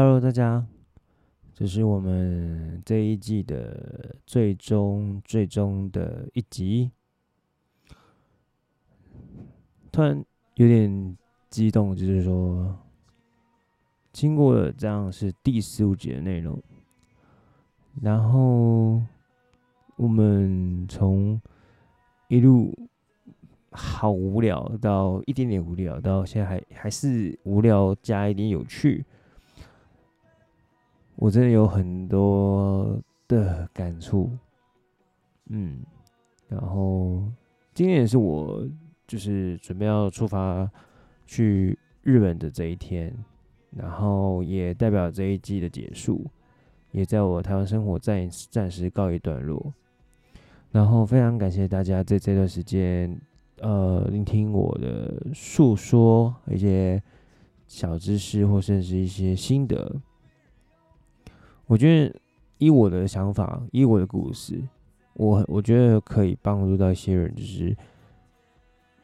Hello，大家，这是我们这一季的最终最终的一集。突然有点激动，就是说，经过了这样是第十五集的内容，然后我们从一路好无聊到一点点无聊，到现在还还是无聊加一点有趣。我真的有很多的感触，嗯，然后今天也是我就是准备要出发去日本的这一天，然后也代表这一季的结束，也在我台湾生活暂暂时告一段落。然后非常感谢大家在这段时间，呃，聆听我的诉说一些小知识或甚至一些心得。我觉得，以我的想法，以我的故事，我我觉得可以帮助到一些人，就是，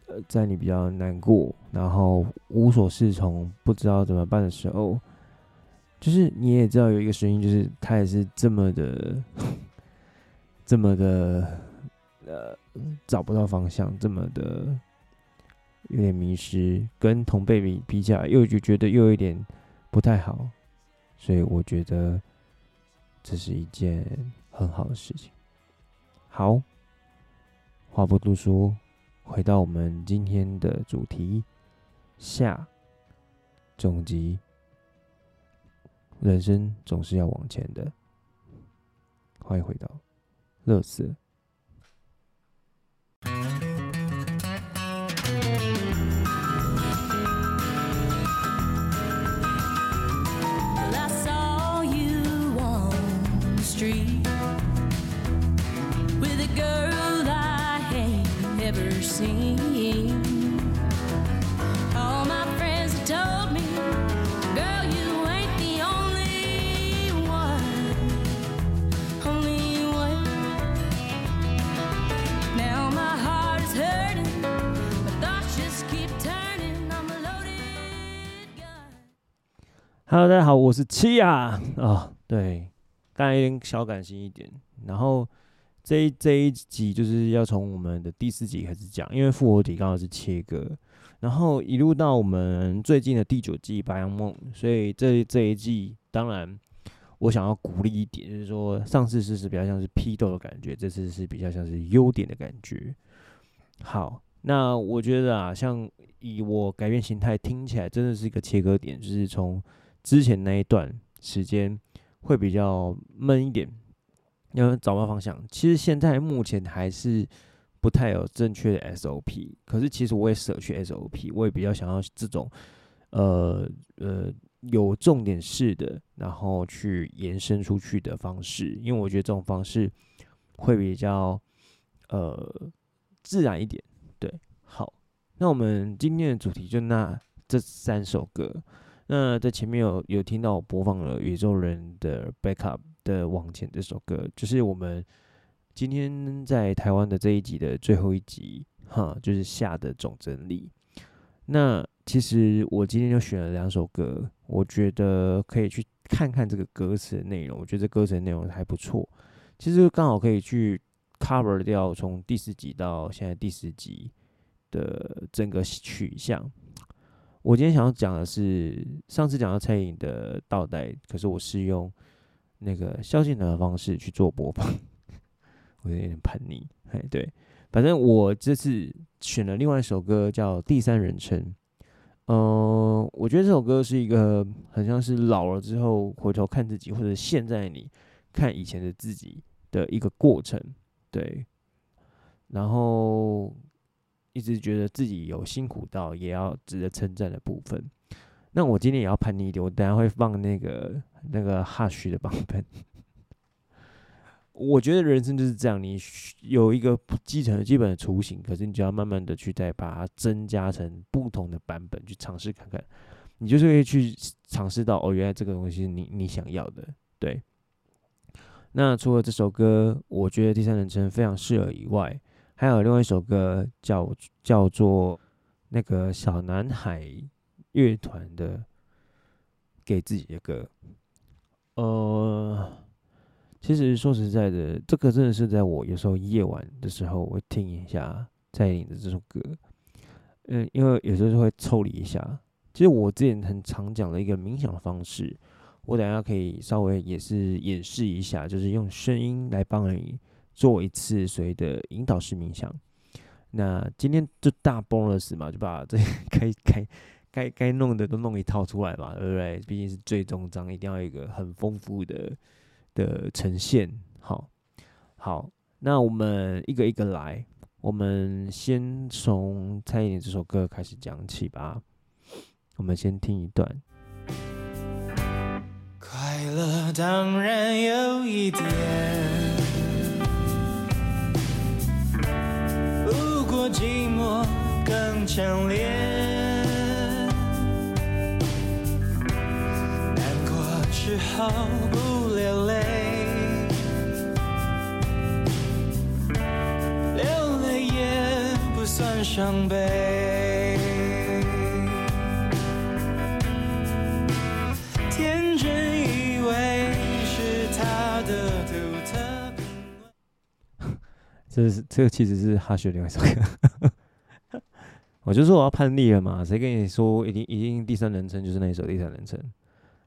呃，在你比较难过，然后无所适从，不知道怎么办的时候，就是你也知道有一个声音，就是他也是这么的，这么的，呃，找不到方向，这么的有点迷失，跟同辈比比起来，又就觉得又有一点不太好，所以我觉得。这是一件很好的事情。好，话不多说，回到我们今天的主题下总集。人生总是要往前的。欢迎回到乐色。Hello，大家好，我是七亚啊。哦，对，刚才有点小感性一点。然后这一这一集就是要从我们的第四集开始讲，因为复活体刚好是切割，然后一路到我们最近的第九季《白羊梦》，所以这这一季当然我想要鼓励一点，就是说上次是是比较像是批斗的感觉，这次是比较像是优点的感觉。好，那我觉得啊，像以我改变形态听起来真的是一个切割点，就是从。之前那一段时间会比较闷一点，要找到方向。其实现在目前还是不太有正确的 SOP，可是其实我也舍去 SOP，我也比较想要这种呃呃有重点式的，然后去延伸出去的方式，因为我觉得这种方式会比较呃自然一点。对，好，那我们今天的主题就那这三首歌。那在前面有有听到我播放了宇宙人的 Backup 的往前这首歌，就是我们今天在台湾的这一集的最后一集，哈，就是下的总整理。那其实我今天就选了两首歌，我觉得可以去看看这个歌词的内容，我觉得歌词的内容还不错。其实刚好可以去 cover 掉从第四集到现在第十集的整个取向。我今天想要讲的是，上次讲到蔡颖的倒带，可是我是用那个萧敬腾的方式去做播放，我有点叛逆，哎，对，反正我这次选了另外一首歌叫《第三人称》，嗯，我觉得这首歌是一个很像是老了之后回头看自己，或者现在你看以前的自己的一个过程，对，然后。一直觉得自己有辛苦到也要值得称赞的部分。那我今天也要叛逆一点，我等下会放那个那个 Hush 的版本。我觉得人生就是这样，你有一个基层的基本的雏形，可是你就要慢慢的去再把它增加成不同的版本去尝试看看，你就是会去尝试到哦，原来这个东西你你想要的。对。那除了这首歌，我觉得第三人称非常适合以外。还有另外一首歌叫叫做那个小男孩乐团的给自己的歌。呃，其实说实在的，这个真的是在我有时候夜晚的时候，我会听一下蔡依林的这首歌。嗯，因为有时候会抽离一下。其实我之前很常讲的一个冥想方式，我等下可以稍微也是演示一下，就是用声音来帮你做一次所谓的引导式冥想。那今天就大 bonus 嘛，就把这该该 该该弄的都弄一套出来嘛，对不对？毕竟是最终章，一定要有一个很丰富的的呈现。好，好，那我们一个一个来，我们先从蔡依林这首歌开始讲起吧。我们先听一段。快乐当然有一点，不过寂寞更强烈。过之后不流泪，流泪也不算伤悲。这是这个其实是哈学另外一首歌，我就说我要叛逆了嘛，谁跟你说一定一定第三人称就是那一首第三人称？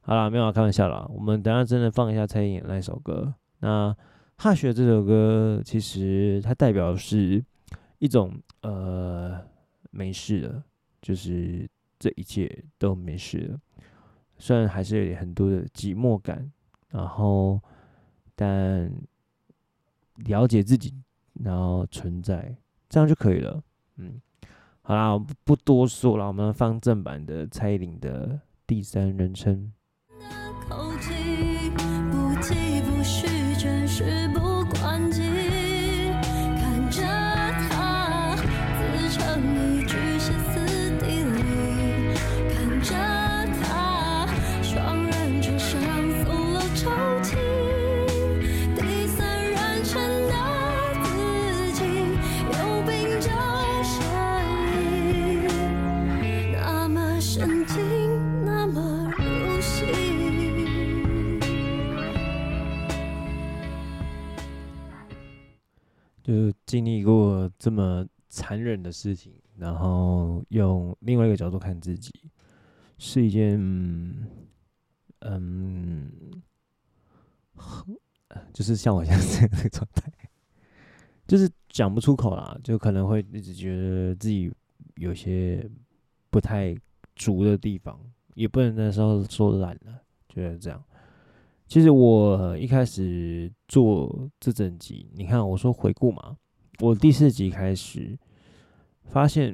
好啦，没有开玩笑啦，我们等下真的放一下蔡依林那首歌。那哈学这首歌其实它代表是一种呃没事了，就是这一切都没事了，虽然还是有很多的寂寞感，然后但了解自己。然后存在，这样就可以了。嗯，好啦，我不多说了，我们放正版的蔡依林的第三人称。手机不提不续，全事不关己。看着他自成一局歇斯底里，看着他双人床上送了抽泣。第三人称的自己有病就呻吟，那么神经。就经历过这么残忍的事情，然后用另外一个角度看自己，是一件嗯，就是像我现在这样的状态，就是讲不出口啦，就可能会一直觉得自己有些不太足的地方，也不能那时候说懒了，就是这样。其实我一开始做这整集，你看我说回顾嘛，我第四集开始发现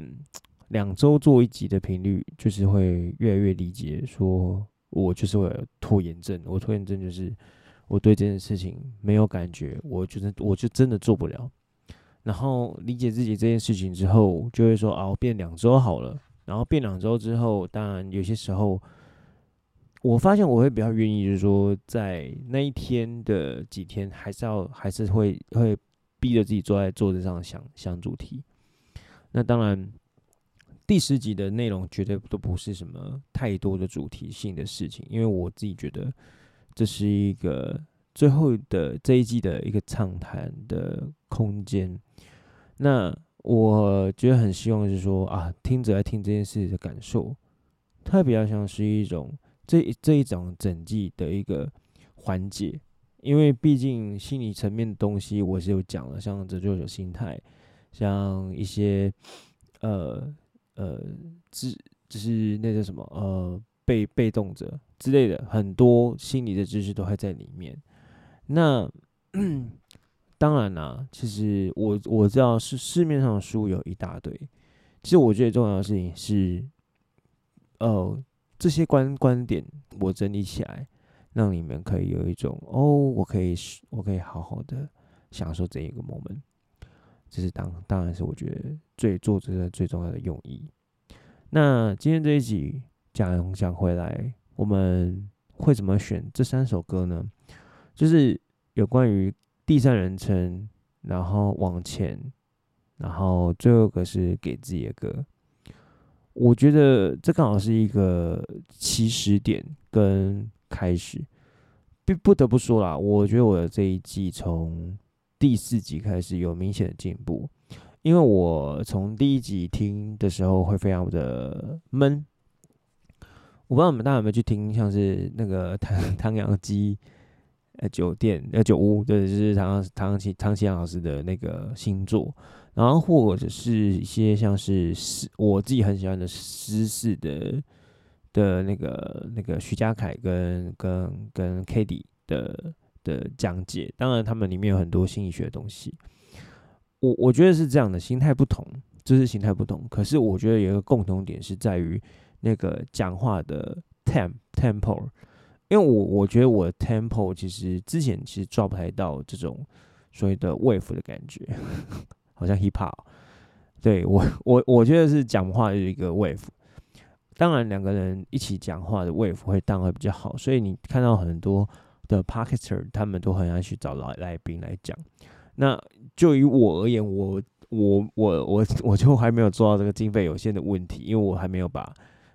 两周做一集的频率，就是会越来越理解，说我就是会有拖延症。我拖延症就是我对这件事情没有感觉，我觉得我就真的做不了。然后理解自己这件事情之后，就会说啊，我变两周好了。然后变两周之后，当然有些时候。我发现我会比较愿意，就是说，在那一天的几天，还是要还是会会逼着自己坐在桌子上想想主题。那当然，第十集的内容绝对都不是什么太多的主题性的事情，因为我自己觉得这是一个最后的这一季的一个畅谈的空间。那我觉得很希望是说啊，听者来听这件事的感受，它比较像是一种。这这一种整季的一个环节，因为毕竟心理层面的东西我是有讲了，像拯救者心态，像一些呃呃知就是那些什么呃被被动者之类的，很多心理的知识都还在里面。那当然啦，其实我我知道市市面上的书有一大堆，其实我觉得重要的事情是，呃。这些观观点我整理起来，让你们可以有一种哦，我可以我可以好好的享受这一个 moment。这是当当然是我觉得最做这个最重要的用意。那今天这一集讲讲回来，我们会怎么选这三首歌呢？就是有关于第三人称，然后往前，然后最后一个是给自己的歌。我觉得这刚好是一个起始点跟开始。不不得不说啦，我觉得我的这一季从第四集开始有明显的进步，因为我从第一集听的时候会非常的闷。我不知道你们大家有没有去听，像是那个唐 唐阳鸡呃酒店呃酒屋，对，就是唐唐綺唐綺阳老师的那个新作，然后或者是一些像是诗，我自己很喜欢的诗式的。的那个那个徐嘉凯跟跟跟 Cady 的的讲解，当然他们里面有很多心理学的东西。我我觉得是这样的，心态不同，就是心态不同。可是我觉得有一个共同点是在于那个讲话的 temp tempo，因为我我觉得我的 tempo 其实之前其实抓不太到这种所谓的 wave 的感觉，好像 hip hop。对，我我我觉得是讲话有一个 wave。当然，两个人一起讲话的 wave 会当会比较好，所以你看到很多的 podcaster 他们都很爱去找来来宾来讲。那就以我而言，我我我我我就还没有做到这个经费有限的问题，因为我还没有把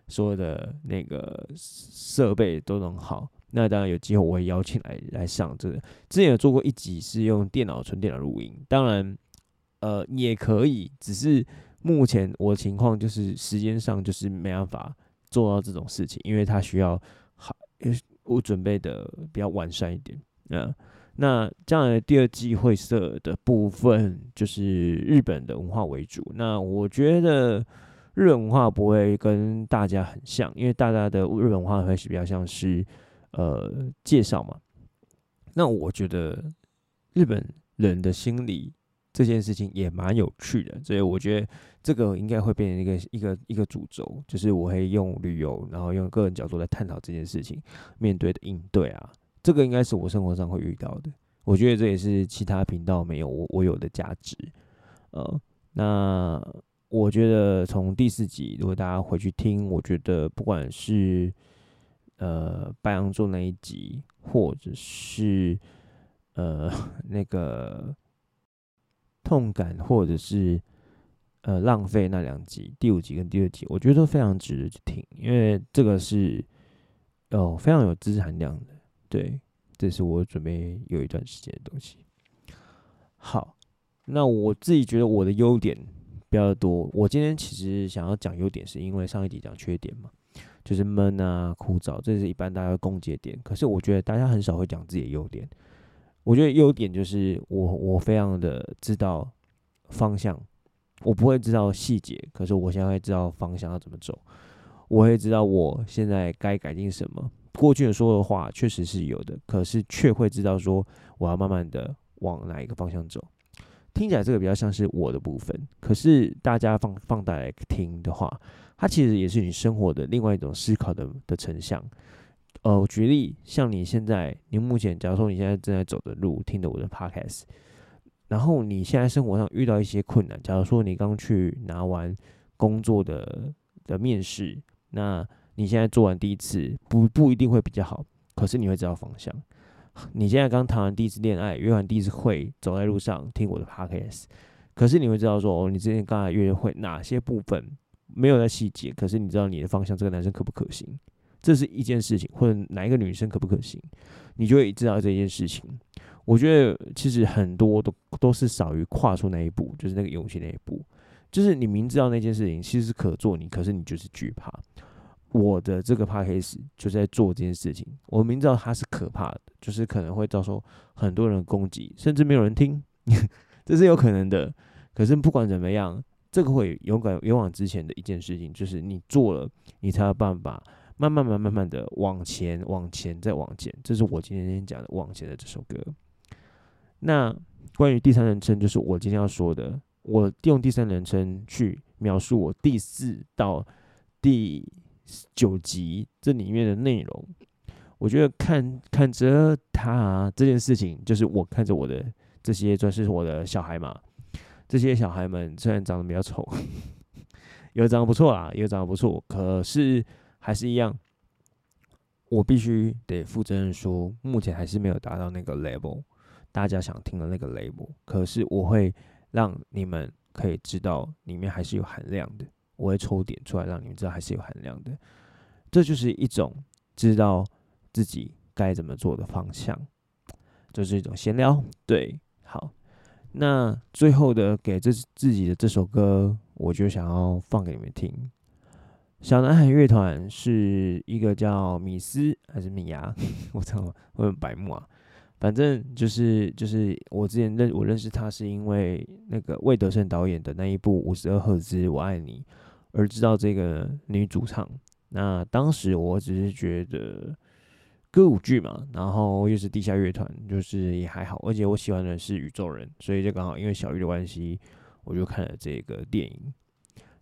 所有的那个设备都弄好。那当然有机会我会邀请来来上这个。之前有做过一集是用电脑纯电脑录音，当然呃也可以，只是。目前我情况就是时间上就是没办法做到这种事情，因为它需要好，我准备的比较完善一点。嗯，那将来第二季会设的部分就是日本的文化为主。那我觉得日本文化不会跟大家很像，因为大家的日本文化会是比较像是呃介绍嘛。那我觉得日本人的心理。这件事情也蛮有趣的，所以我觉得这个应该会变成一个一个一个主轴，就是我会用旅游，然后用个人角度来探讨这件事情，面对的应对啊，这个应该是我生活上会遇到的。我觉得这也是其他频道没有我我有的价值。呃，那我觉得从第四集，如果大家回去听，我觉得不管是呃白羊座那一集，或者是呃 那个。痛感，或者是呃浪费那两集，第五集跟第二集，我觉得都非常值得去听，因为这个是哦非常有知识含量的。对，这是我准备有一段时间的东西。好，那我自己觉得我的优点比较多。我今天其实想要讲优点，是因为上一集讲缺点嘛，就是闷啊、枯燥，这是一般大家的攻击点。可是我觉得大家很少会讲自己的优点。我觉得优点就是我我非常的知道方向，我不会知道细节，可是我现在会知道方向要怎么走，我会知道我现在该改进什么。过去的说的话确实是有的，可是却会知道说我要慢慢的往哪一个方向走。听起来这个比较像是我的部分，可是大家放放大来听的话，它其实也是你生活的另外一种思考的的成像。呃，我举例，像你现在，你目前，假如说你现在正在走的路，听着我的 podcast，然后你现在生活上遇到一些困难，假如说你刚去拿完工作的的面试，那你现在做完第一次，不不一定会比较好，可是你会知道方向。你现在刚谈完第一次恋爱，约完第一次会，走在路上听我的 podcast，可是你会知道说，哦，你之前刚才约会哪些部分没有在细节，可是你知道你的方向，这个男生可不可行？这是一件事情，或者哪一个女生可不可行，你就会知道这件事情。我觉得其实很多都都是少于跨出那一步，就是那个勇气那一步。就是你明知道那件事情其实是可做，你可是你就是惧怕。我的这个 podcast 就在做这件事情，我明知道它是可怕的，就是可能会遭受很多人攻击，甚至没有人听，这是有可能的。可是不管怎么样，这个会勇敢勇往直前的一件事情，就是你做了，你才有办法。慢慢、慢、慢慢的往前、往前、再往前，这是我今天讲的《往前》的这首歌。那关于第三人称，就是我今天要说的。我用第三人称去描述我第四到第九集这里面的内容。我觉得看看着他这件事情，就是我看着我的这些，算是我的小孩嘛。这些小孩们虽然长得比较丑，有长得不错啦，有长得不错，可是。还是一样，我必须得负责任说，目前还是没有达到那个 level，大家想听的那个 level。可是我会让你们可以知道里面还是有含量的，我会抽点出来让你们知道还是有含量的。这就是一种知道自己该怎么做的方向，就是一种闲聊。对，好，那最后的给这自己的这首歌，我就想要放给你们听。小男孩乐团是一个叫米斯还是米娅？我操，我很白目啊。反正就是就是我之前认我认识他是因为那个魏德圣导演的那一部五十二赫兹我爱你而知道这个女主唱。那当时我只是觉得歌舞剧嘛，然后又是地下乐团，就是也还好。而且我喜欢的是宇宙人，所以就刚好因为小玉的关系，我就看了这个电影。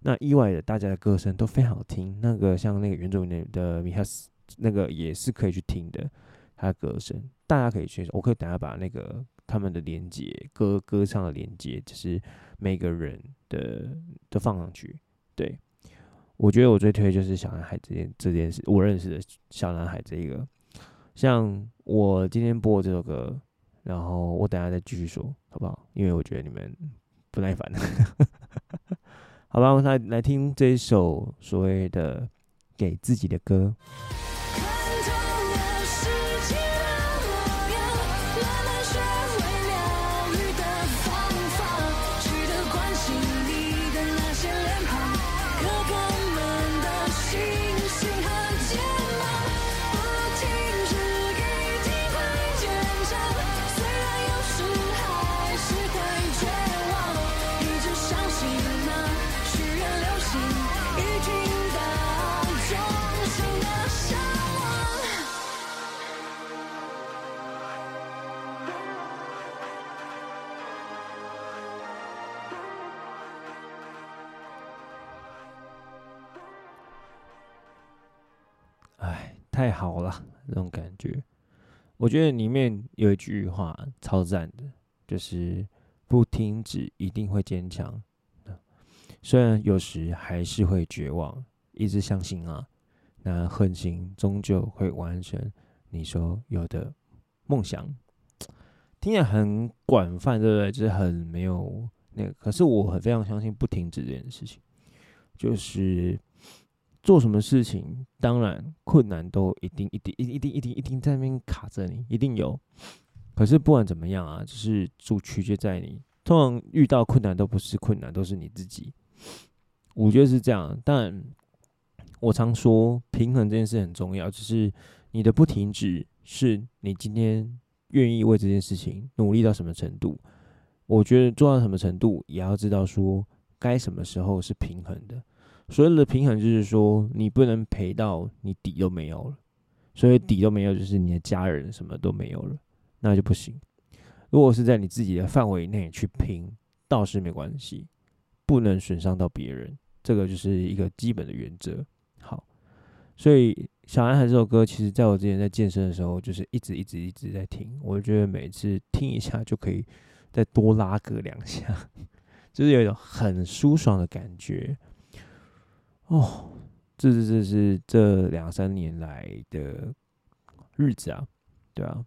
那意外的，大家的歌声都非常好听。那个像那个原住民的米哈斯，那个也是可以去听的，他的歌声。大家可以去，我可以等下把那个他们的连接歌歌唱的连接，就是每个人的都放上去。对，我觉得我最推就是小男孩这件这件事，我认识的小男孩这一个，像我今天播这首歌，然后我等下再继续说，好不好？因为我觉得你们不耐烦。好吧，我们来来听这一首所谓的给自己的歌。太好了，那种感觉，我觉得里面有一句话超赞的，就是不停止一定会坚强，虽然有时还是会绝望，一直相信啊，那恒心终究会完成你所有的梦想。听起来很广泛，对不对？就是很没有那个，可是我很非常相信不停止这件事情，就是。做什么事情，当然困难都一定、一定、一一定、一定、一定在那边卡着你，一定有。可是不管怎么样啊，就是主取决在你。通常遇到困难都不是困难，都是你自己。我觉得是这样。但我常说平衡这件事很重要，就是你的不停止，是你今天愿意为这件事情努力到什么程度。我觉得做到什么程度，也要知道说该什么时候是平衡的。所谓的平衡，就是说你不能赔到你底都没有了，所以底都没有，就是你的家人什么都没有了，那就不行。如果是在你自己的范围内去拼，倒是没关系，不能损伤到别人，这个就是一个基本的原则。好，所以《小男孩》这首歌，其实在我之前在健身的时候，就是一直一直一直在听，我觉得每次听一下就可以再多拉个两下，就是有一种很舒爽的感觉。哦，这是这是这两三年来的日子啊，对啊，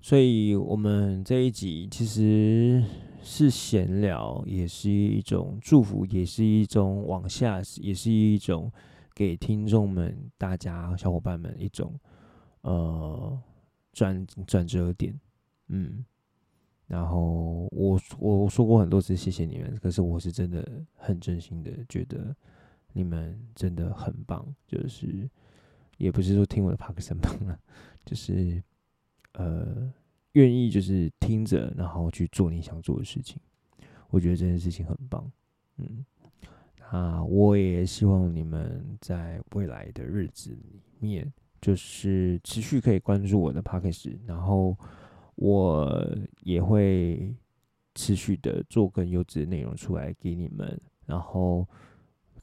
所以我们这一集其实是闲聊，也是一种祝福，也是一种往下，也是一种给听众们、大家小伙伴们一种呃转转折点，嗯。然后我我说过很多次谢谢你们，可是我是真的很真心的觉得你们真的很棒，就是也不是说听我的 podcast 很棒啊，就是呃愿意就是听着，然后去做你想做的事情，我觉得这件事情很棒，嗯，啊，我也希望你们在未来的日子里面，就是持续可以关注我的 podcast，然后。我也会持续的做更优质的内容出来给你们，然后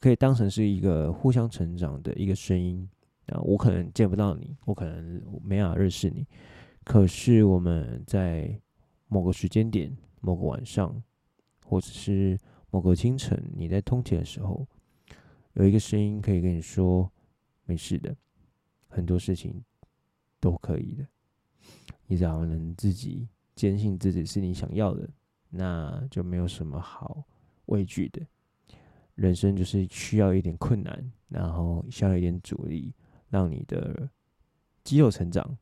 可以当成是一个互相成长的一个声音啊。我可能见不到你，我可能没法认识你，可是我们在某个时间点、某个晚上，或者是某个清晨，你在通勤的时候，有一个声音可以跟你说：“没事的，很多事情都可以的。”你只要能自己坚信自己是你想要的，那就没有什么好畏惧的。人生就是需要一点困难，然后需要一点阻力，让你的肌肉成长、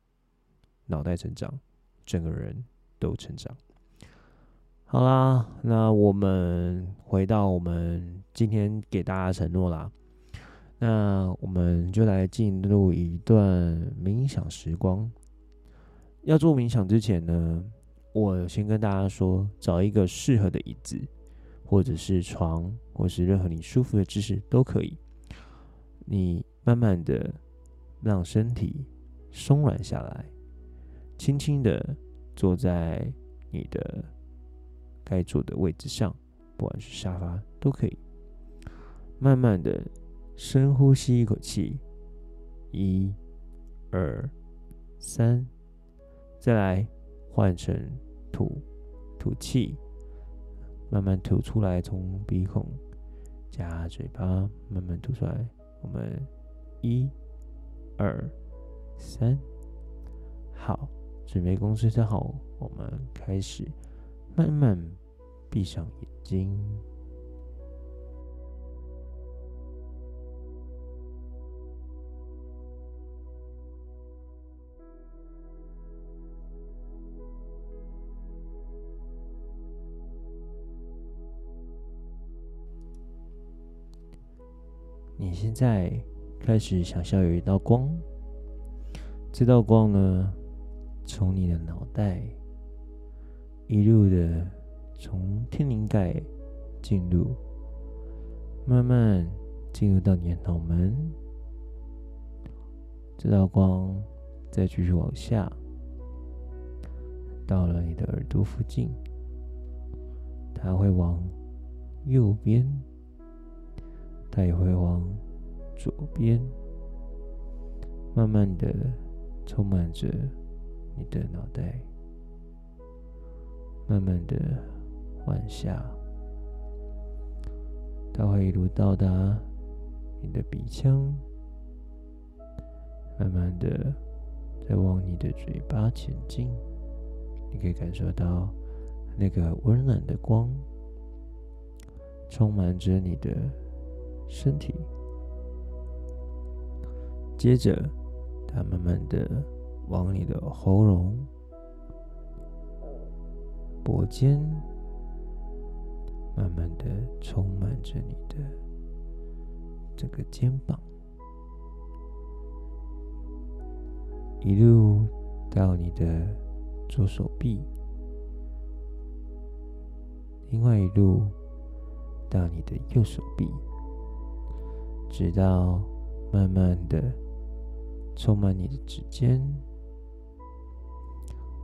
脑袋成长、整个人都成长。好啦，那我们回到我们今天给大家承诺啦。那我们就来进入一段冥想时光。要做冥想之前呢，我先跟大家说，找一个适合的椅子，或者是床，或是任何你舒服的姿势都可以。你慢慢的让身体松软下来，轻轻的坐在你的该坐的位置上，不管是沙发都可以。慢慢的。深呼吸一口气，一、二、三，再来换成吐吐气，慢慢吐出来，从鼻孔加嘴巴慢慢吐出来。我们一、二、三，好，准备公司站好，我们开始慢慢闭上眼睛。你现在开始想象有一道光，这道光呢，从你的脑袋一路的从天灵盖进入，慢慢进入到你的脑门，这道光再继续往下，到了你的耳朵附近，它会往右边。它也会往左边，慢慢的充满着你的脑袋，慢慢的往下，它会一路到达你的鼻腔，慢慢的再往你的嘴巴前进，你可以感受到那个温暖的光，充满着你的。身体，接着，它慢慢的往你的喉咙、脖肩，慢慢的充满着你的整个肩膀，一路到你的左手臂，另外一路到你的右手臂。直到慢慢的充满你的指尖，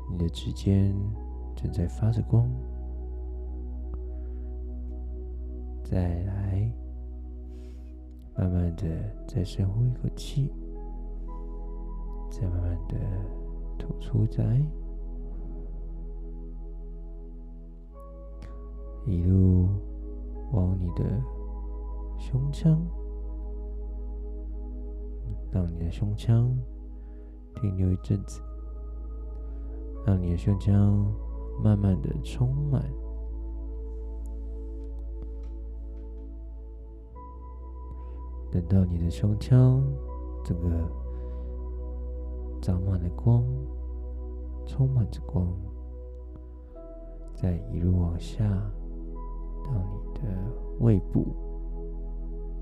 你的指尖正在发着光。再来，慢慢的再深呼一口气，再慢慢的吐出来，一路往你的胸腔。让你的胸腔停留一阵子，让你的胸腔慢慢的充满。等到你的胸腔这个长满了光，充满着光，再一路往下到你的胃部，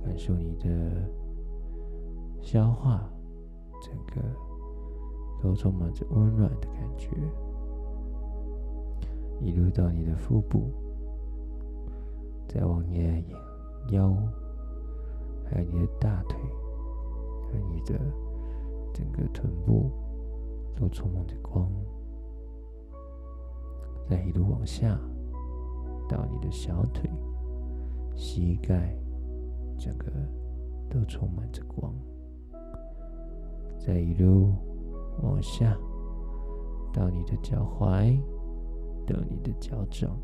感受你的。消化，整个都充满着温暖的感觉，一路到你的腹部，再往你的腰，还有你的大腿，还有你的整个臀部，都充满着光，再一路往下，到你的小腿、膝盖，整个都充满着光。再一路往下，到你的脚踝，到你的脚掌，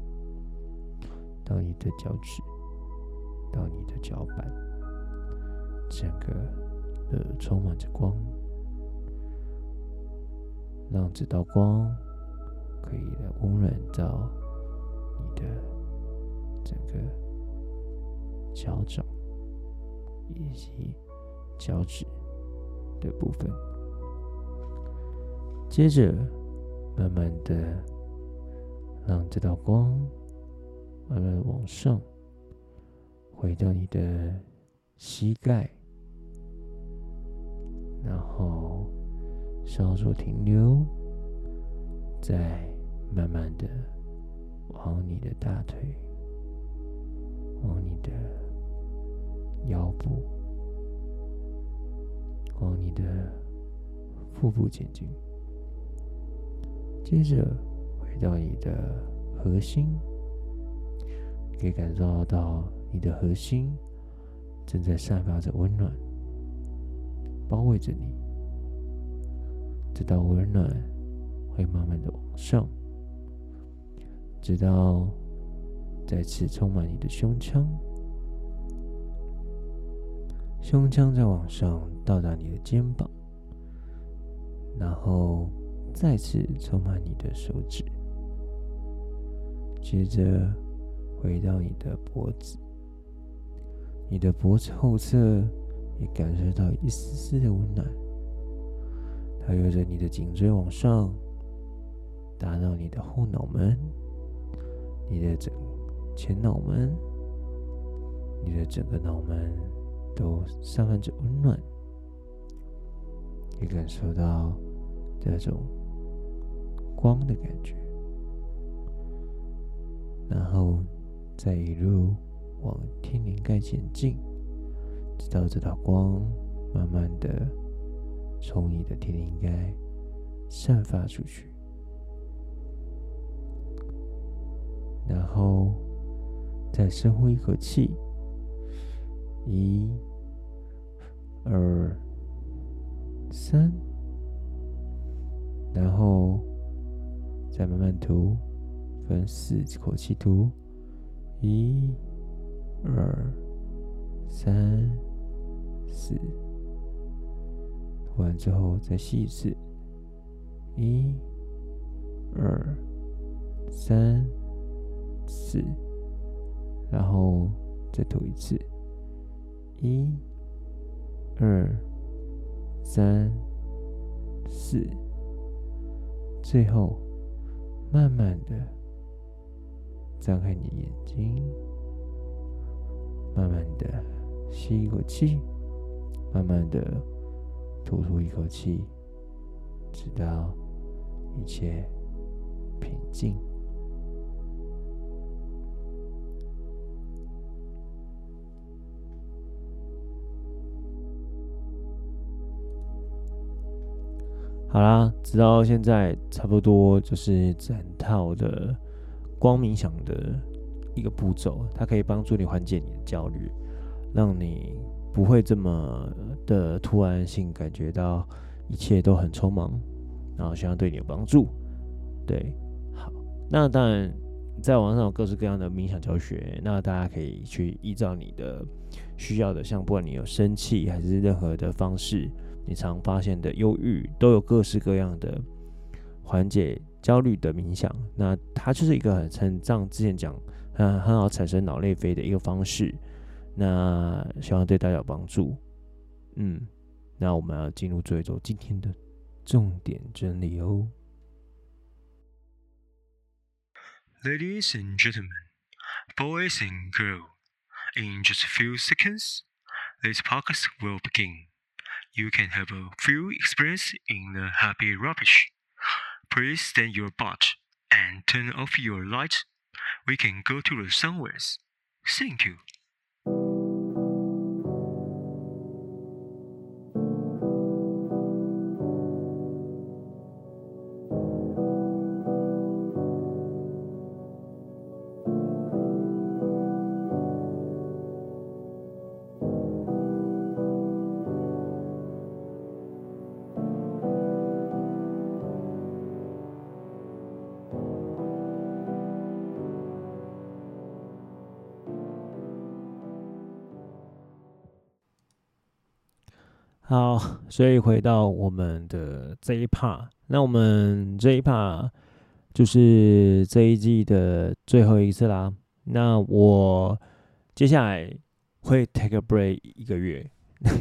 到你的脚趾，到你的脚板，整个都充满着光，让这道光可以来温暖到你的整个脚掌以及脚趾。的部分。接着，慢慢的让这道光慢慢往上，回到你的膝盖，然后稍作停留，再慢慢的往你的大腿，往你的腰部，往你的腹部前进。接着回到你的核心，可以感受到你的核心正在散发着温暖，包围着你。这道温暖会慢慢的往上，直到再次充满你的胸腔，胸腔再往上到达你的肩膀，然后。再次充满你的手指，接着回到你的脖子，你的脖子后侧也感受到一丝丝的温暖，它由着你的颈椎往上，达到你的后脑门，你的整前脑门，你的整个脑门都散发着温暖，也感受到这种。光的感觉，然后再一路往天灵盖前进，直到这道光慢慢的从你的天灵盖散发出去，然后再深呼一口气，一、二、三，然后。再慢慢吐，分四口气吐，一、二、三、四。吐完之后再吸一次，一、二、三、四，然后再吐一次，一、二、三、四，最后。慢慢的张开你的眼睛，慢慢的吸一口气，慢慢的吐出一口气，直到一切平静。好啦，直到现在差不多就是整套的光冥想的一个步骤，它可以帮助你缓解你的焦虑，让你不会这么的突然性感觉到一切都很匆忙，然后希望对你有帮助。对，好，那当然在网上有各式各样的冥想教学，那大家可以去依照你的需要的，像不管你有生气还是任何的方式。你常发现的忧郁，都有各式各样的缓解焦虑的冥想。那它就是一个很像之前讲，很很好产生脑内啡的一个方式。那希望对大家有帮助。嗯，那我们要进入最后今天的重点整理哦。Ladies and gentlemen, boys and girls, in just a few seconds, this podcast will begin. You can have a few experience in the happy rubbish. Please stand your butt and turn off your light. We can go to the somewheres. Thank you. 所以回到我们的这一 part，那我们这一 part 就是这一季的最后一次啦。那我接下来会 take a break 一个月。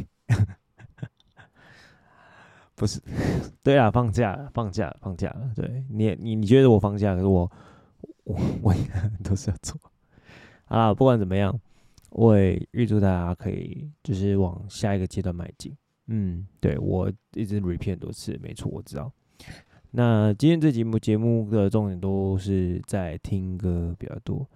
不是，对啊，放假，放假，放假了。对你，你你觉得我放假，可是我 我我都是要做。啊，不管怎么样，我也预祝大家可以就是往下一个阶段迈进。嗯，对，我一直 repeat 很多次，没错，我知道。那今天这节目节目的重点都是在听歌比较多。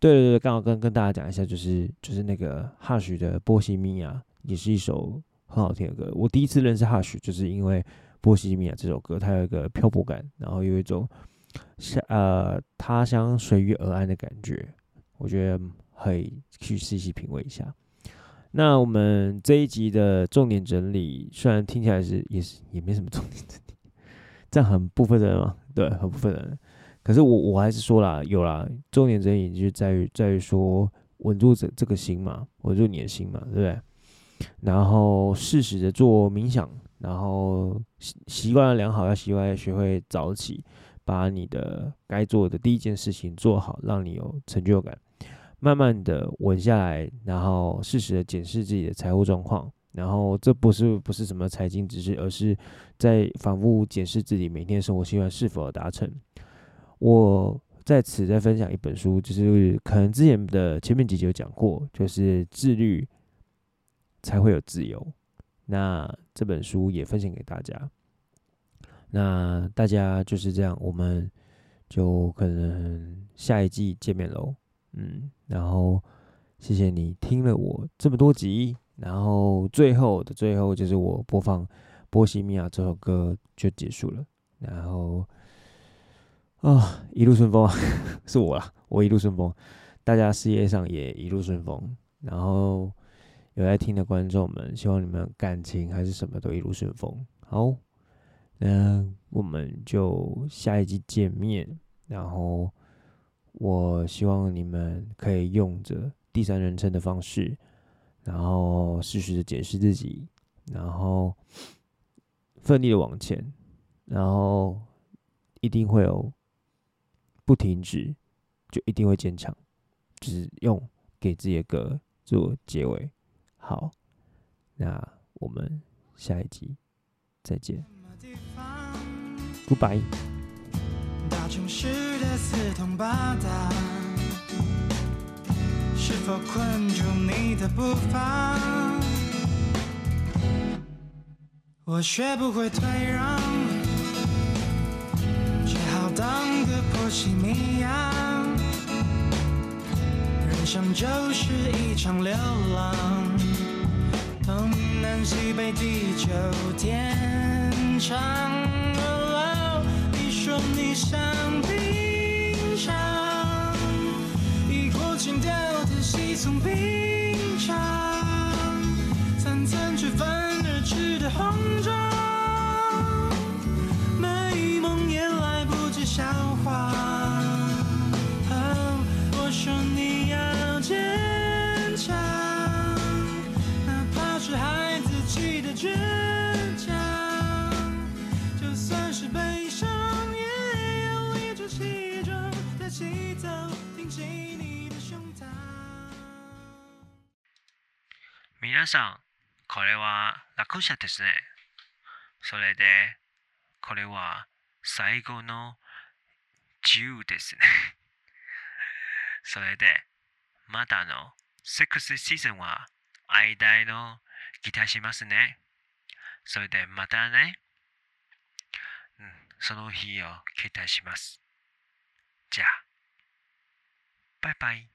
对对对，刚好跟跟大家讲一下，就是就是那个 Hush 的《波西米亚》也是一首。很好听的歌，我第一次认识 Hush 就是因为《波西米亚》这首歌，它有一个漂泊感，然后有一种像呃他乡随遇而安的感觉，我觉得可以去细细品味一下。那我们这一集的重点整理，虽然听起来是也是也没什么重点整理，这样很不负责任嘛，对，很不负责任。可是我我还是说啦，有啦，重点整理就在于在于说稳住这这个心嘛，稳住你的心嘛，对不对？然后适时的做冥想，然后习习惯良好，要习惯学会早起，把你的该做的第一件事情做好，让你有成就感。慢慢的稳下来，然后适时的检视自己的财务状况。然后这不是不是什么财经知识，而是在反复检视自己每天生活习惯是否达成。我在此再分享一本书，就是可能之前的前面几集有讲过，就是自律。才会有自由。那这本书也分享给大家。那大家就是这样，我们就可能下一季见面喽。嗯，然后谢谢你听了我这么多集，然后最后的最后就是我播放《波西米亚》这首歌就结束了。然后啊、一路顺风啊 是我啦，我一路顺风，大家事业上也一路顺风。然后。有在听的观众们，希望你们感情还是什么都一路顺风。好，那我们就下一集见面。然后，我希望你们可以用着第三人称的方式，然后适时的解释自己，然后奋力的往前，然后一定会有不停止，就一定会坚强。只用给自己的歌做结尾。好，那我们下一集再见，Goodbye。大城市的四通八达，是否困住你的步伐？我学不会退让，只好当个波西米亚。人生就是一场流浪。东南西北地久天长，你像冰场，一锅情调的稀松平常，层层却分而去的红妆，さん、これは落车ですね。それで、これは最后の自由ですね。それで、またのセックスシーズンは间の期待しますね。それでまたね。うん、その日を期待します。じゃあ、バイバイ。